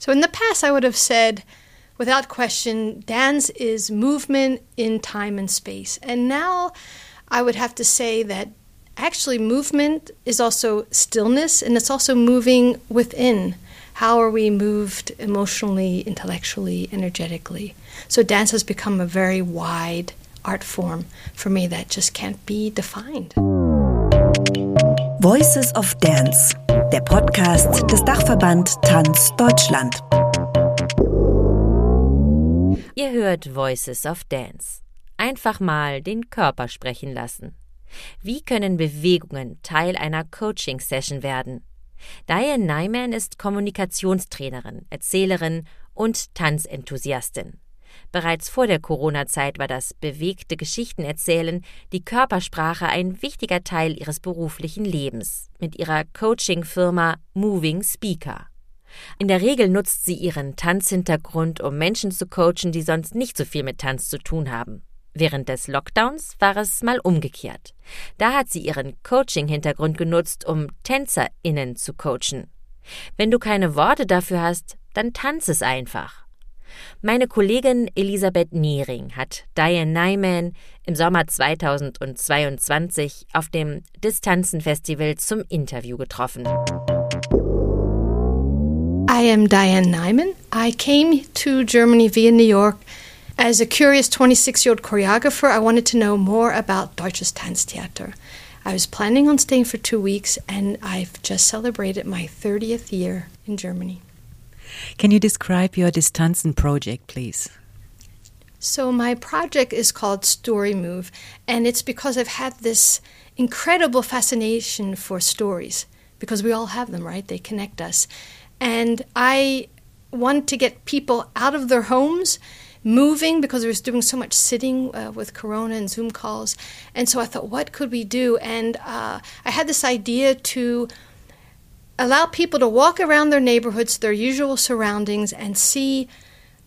So in the past, I would have said, without question, dance is movement in time and space. And now I would have to say that actually movement is also stillness and it's also moving within. How are we moved emotionally, intellectually, energetically? So dance has become a very wide art form for me that just can't be defined. Voices of Dance, der Podcast des Dachverband Tanz Deutschland. Ihr hört Voices of Dance. Einfach mal den Körper sprechen lassen. Wie können Bewegungen Teil einer Coaching-Session werden? Diane Nyman ist Kommunikationstrainerin, Erzählerin und Tanzenthusiastin. Bereits vor der Corona-Zeit war das bewegte Geschichtenerzählen, die Körpersprache ein wichtiger Teil ihres beruflichen Lebens mit ihrer Coaching-Firma Moving Speaker. In der Regel nutzt sie ihren Tanzhintergrund, um Menschen zu coachen, die sonst nicht so viel mit Tanz zu tun haben. Während des Lockdowns war es mal umgekehrt. Da hat sie ihren Coaching-Hintergrund genutzt, um TänzerInnen zu coachen. Wenn du keine Worte dafür hast, dann tanz es einfach. Meine Kollegin Elisabeth Niering hat Diane Nyman im Sommer 2022 auf dem Distanzenfestival zum Interview getroffen. I am Diane Nyman. I came to Germany via New York as a curious 26 year old choreographer. I wanted to know more about Deutsches Tanztheater. I was planning on staying for two weeks, and I've just celebrated my 30th year in Germany. Can you describe your Distanzen project, please? So, my project is called Story Move, and it's because I've had this incredible fascination for stories, because we all have them, right? They connect us. And I want to get people out of their homes moving because we was doing so much sitting uh, with Corona and Zoom calls. And so I thought, what could we do? And uh, I had this idea to allow people to walk around their neighborhoods, their usual surroundings, and see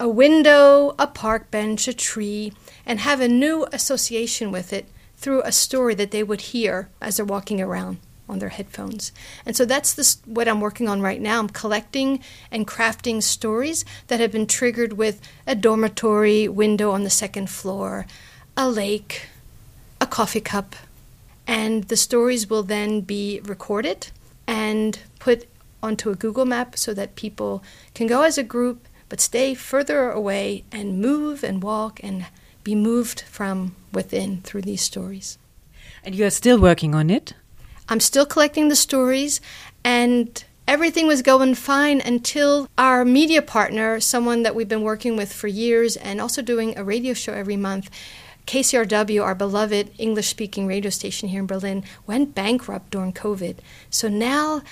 a window, a park bench, a tree, and have a new association with it through a story that they would hear as they're walking around on their headphones. And so that's this, what I'm working on right now. I'm collecting and crafting stories that have been triggered with a dormitory window on the second floor, a lake, a coffee cup. And the stories will then be recorded and put onto a Google map so that people can go as a group but stay further away and move and walk and be moved from within through these stories. And you are still working on it? I'm still collecting the stories and everything was going fine until our media partner, someone that we've been working with for years and also doing a radio show every month, KCRW, our beloved English speaking radio station here in Berlin, went bankrupt during COVID. So now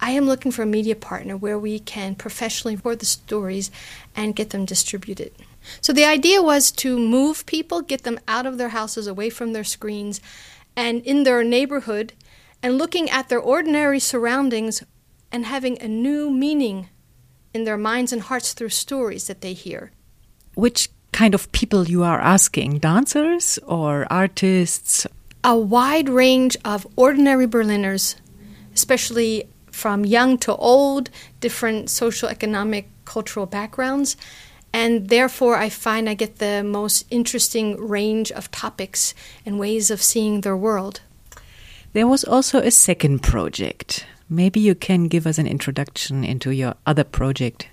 I am looking for a media partner where we can professionally record the stories and get them distributed. So the idea was to move people, get them out of their houses, away from their screens, and in their neighborhood, and looking at their ordinary surroundings and having a new meaning in their minds and hearts through stories that they hear. Which kind of people you are asking? Dancers or artists? A wide range of ordinary Berliners, especially from young to old, different social, economic, cultural backgrounds. And therefore, I find I get the most interesting range of topics and ways of seeing their world. There was also a second project. Maybe you can give us an introduction into your other project.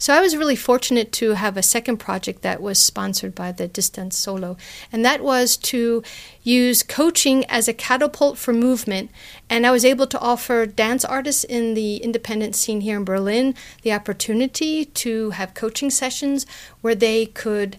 So I was really fortunate to have a second project that was sponsored by the Dis-Tanzen Solo, and that was to use coaching as a catapult for movement. And I was able to offer dance artists in the independent scene here in Berlin the opportunity to have coaching sessions where they could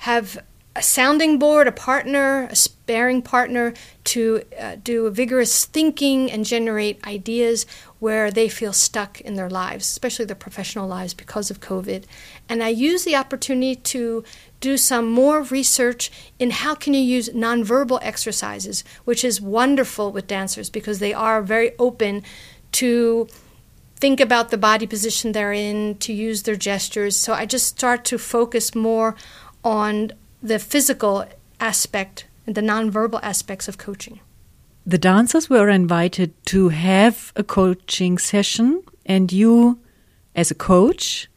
have a sounding board, a partner, a sparring partner to uh, do a vigorous thinking and generate ideas where they feel stuck in their lives, especially their professional lives because of COVID. And I use the opportunity to do some more research in how can you use nonverbal exercises, which is wonderful with dancers because they are very open to think about the body position they're in, to use their gestures. So I just start to focus more on the physical aspect and the nonverbal aspects of coaching. The dancers were invited to have a coaching session, and you as a coach,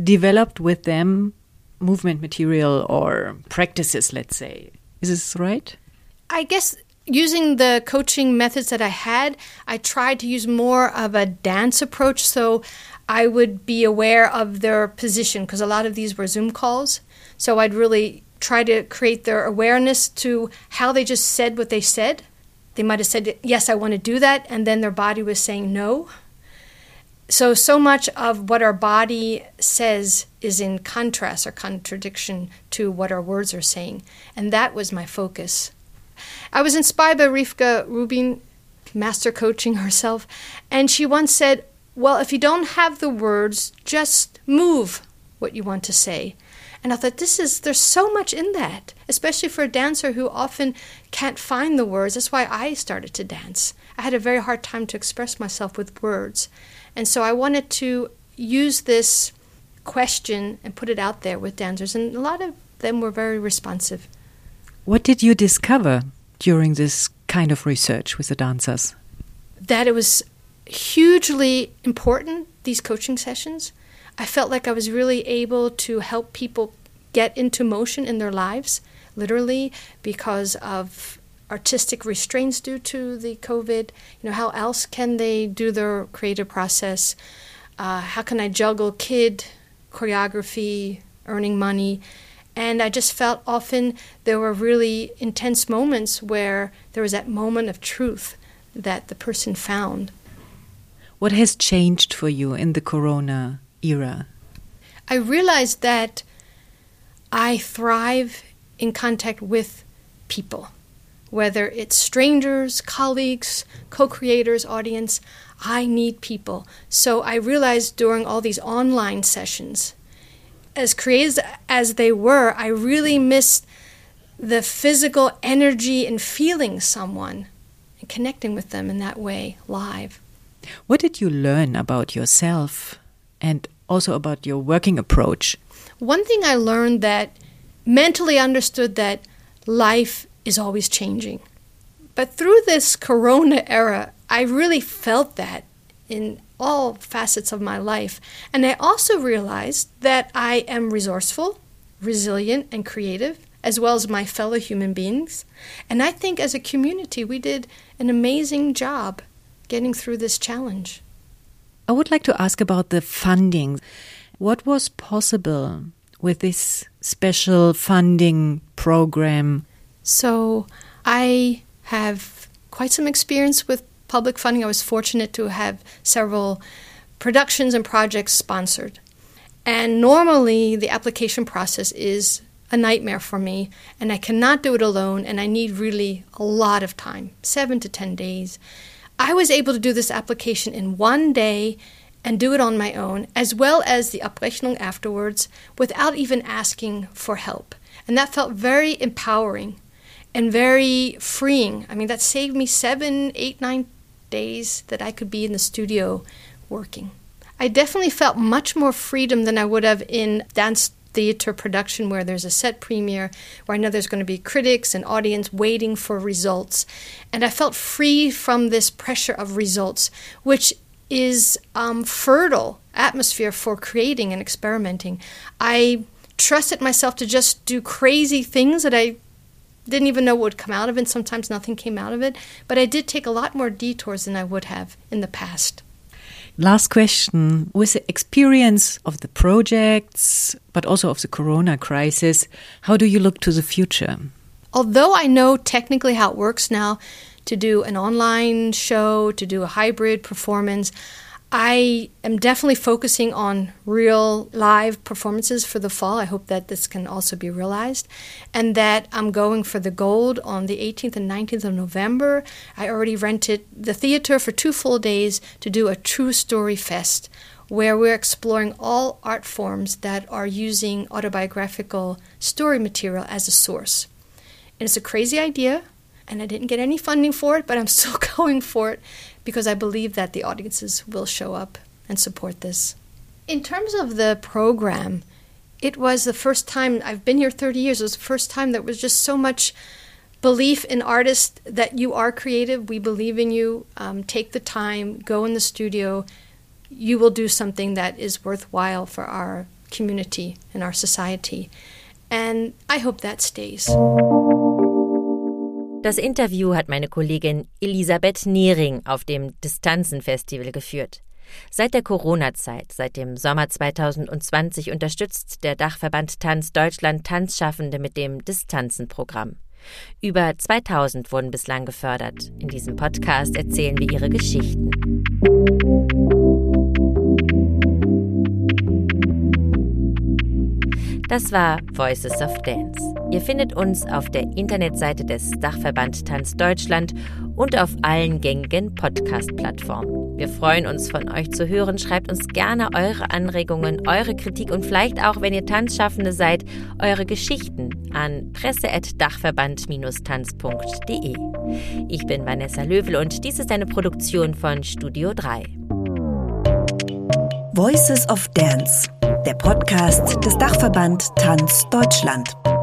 developed with them movement material or practices, let's say. Is this right? I guess using the coaching methods that I had, I tried to use more of a dance approach. So I would be aware of their position because a lot of these were Zoom calls. So I'd really try to create their awareness to how they just said what they said. They might have said, Yes, I want to do that. And then their body was saying no. So, so much of what our body says is in contrast or contradiction to what our words are saying. And that was my focus. I was inspired by Rivka Rubin, master coaching herself, and she once said, Well, if you don't have the words, just move what you want to say. And I thought, this is, there's so much in that, especially for a dancer who often can't find the words. That's why I started to dance. I had a very hard time to express myself with words. And so I wanted to use this question and put it out there with dancers. And a lot of them were very responsive. What did you discover during this kind of research with the dancers? That it was hugely important, these coaching sessions. I felt like I was really able to help people get into motion in their lives, literally, because of artistic restraints due to the COVID. You know, how else can they do their creative process? Uh, how can I juggle kid, choreography, earning money? And I just felt often there were really intense moments where there was that moment of truth that the person found. What has changed for you in the corona era? I realized that I thrive in contact with people, whether it's strangers, colleagues, co creators, audience. I need people. So I realized during all these online sessions, as creative as they were, I really missed the physical energy and feeling someone and connecting with them in that way live. What did you learn about yourself and also about your working approach. One thing I learned that mentally understood that life is always changing. But through this corona era, I really felt that in all facets of my life. And I also realized that I am resourceful, resilient, and creative, as well as my fellow human beings. And I think as a community, we did an amazing job getting through this challenge. I would like to ask about the funding. What was possible with this special funding program? So, I have quite some experience with public funding. I was fortunate to have several productions and projects sponsored. And normally, the application process is a nightmare for me, and I cannot do it alone, and I need really a lot of time seven to 10 days. I was able to do this application in one day and do it on my own, as well as the Abrechnung afterwards, without even asking for help. And that felt very empowering and very freeing. I mean, that saved me seven, eight, nine days that I could be in the studio working. I definitely felt much more freedom than I would have in dance theater production where there's a set premiere, where I know there's going to be critics and audience waiting for results. And I felt free from this pressure of results, which is um, fertile atmosphere for creating and experimenting. I trusted myself to just do crazy things that I didn't even know what would come out of it. Sometimes nothing came out of it, but I did take a lot more detours than I would have in the past. Last question. With the experience of the projects, but also of the corona crisis, how do you look to the future? Although I know technically how it works now to do an online show, to do a hybrid performance, I am definitely focusing on real live performances for the fall. I hope that this can also be realized. And that I'm going for the gold on the 18th and 19th of November. I already rented the theater for two full days to do a true story fest where we're exploring all art forms that are using autobiographical story material as a source. And it's a crazy idea, and I didn't get any funding for it, but I'm still going for it because I believe that the audiences will show up and support this. In terms of the program, it was the first time I've been here 30 years. It was the first time there was just so much belief in artists that you are creative. We believe in you. Um, take the time, go in the studio, you will do something that is worthwhile for our community and our society. And I hope that stays. Das Interview hat meine Kollegin Elisabeth Nehring auf dem Distanzenfestival geführt. Seit der Corona-Zeit, seit dem Sommer 2020 unterstützt der Dachverband Tanz Deutschland Tanzschaffende mit dem Distanzenprogramm. Über 2000 wurden bislang gefördert. In diesem Podcast erzählen wir ihre Geschichten. Das war Voices of Dance. Ihr findet uns auf der Internetseite des Dachverband Tanz Deutschland und auf allen gängigen Podcast-Plattformen. Wir freuen uns, von euch zu hören. Schreibt uns gerne eure Anregungen, eure Kritik und vielleicht auch, wenn ihr Tanzschaffende seid, eure Geschichten an presse.dachverband-tanz.de. Ich bin Vanessa Löwel und dies ist eine Produktion von Studio 3. Voices of Dance, der Podcast des Dachverband Tanz Deutschland.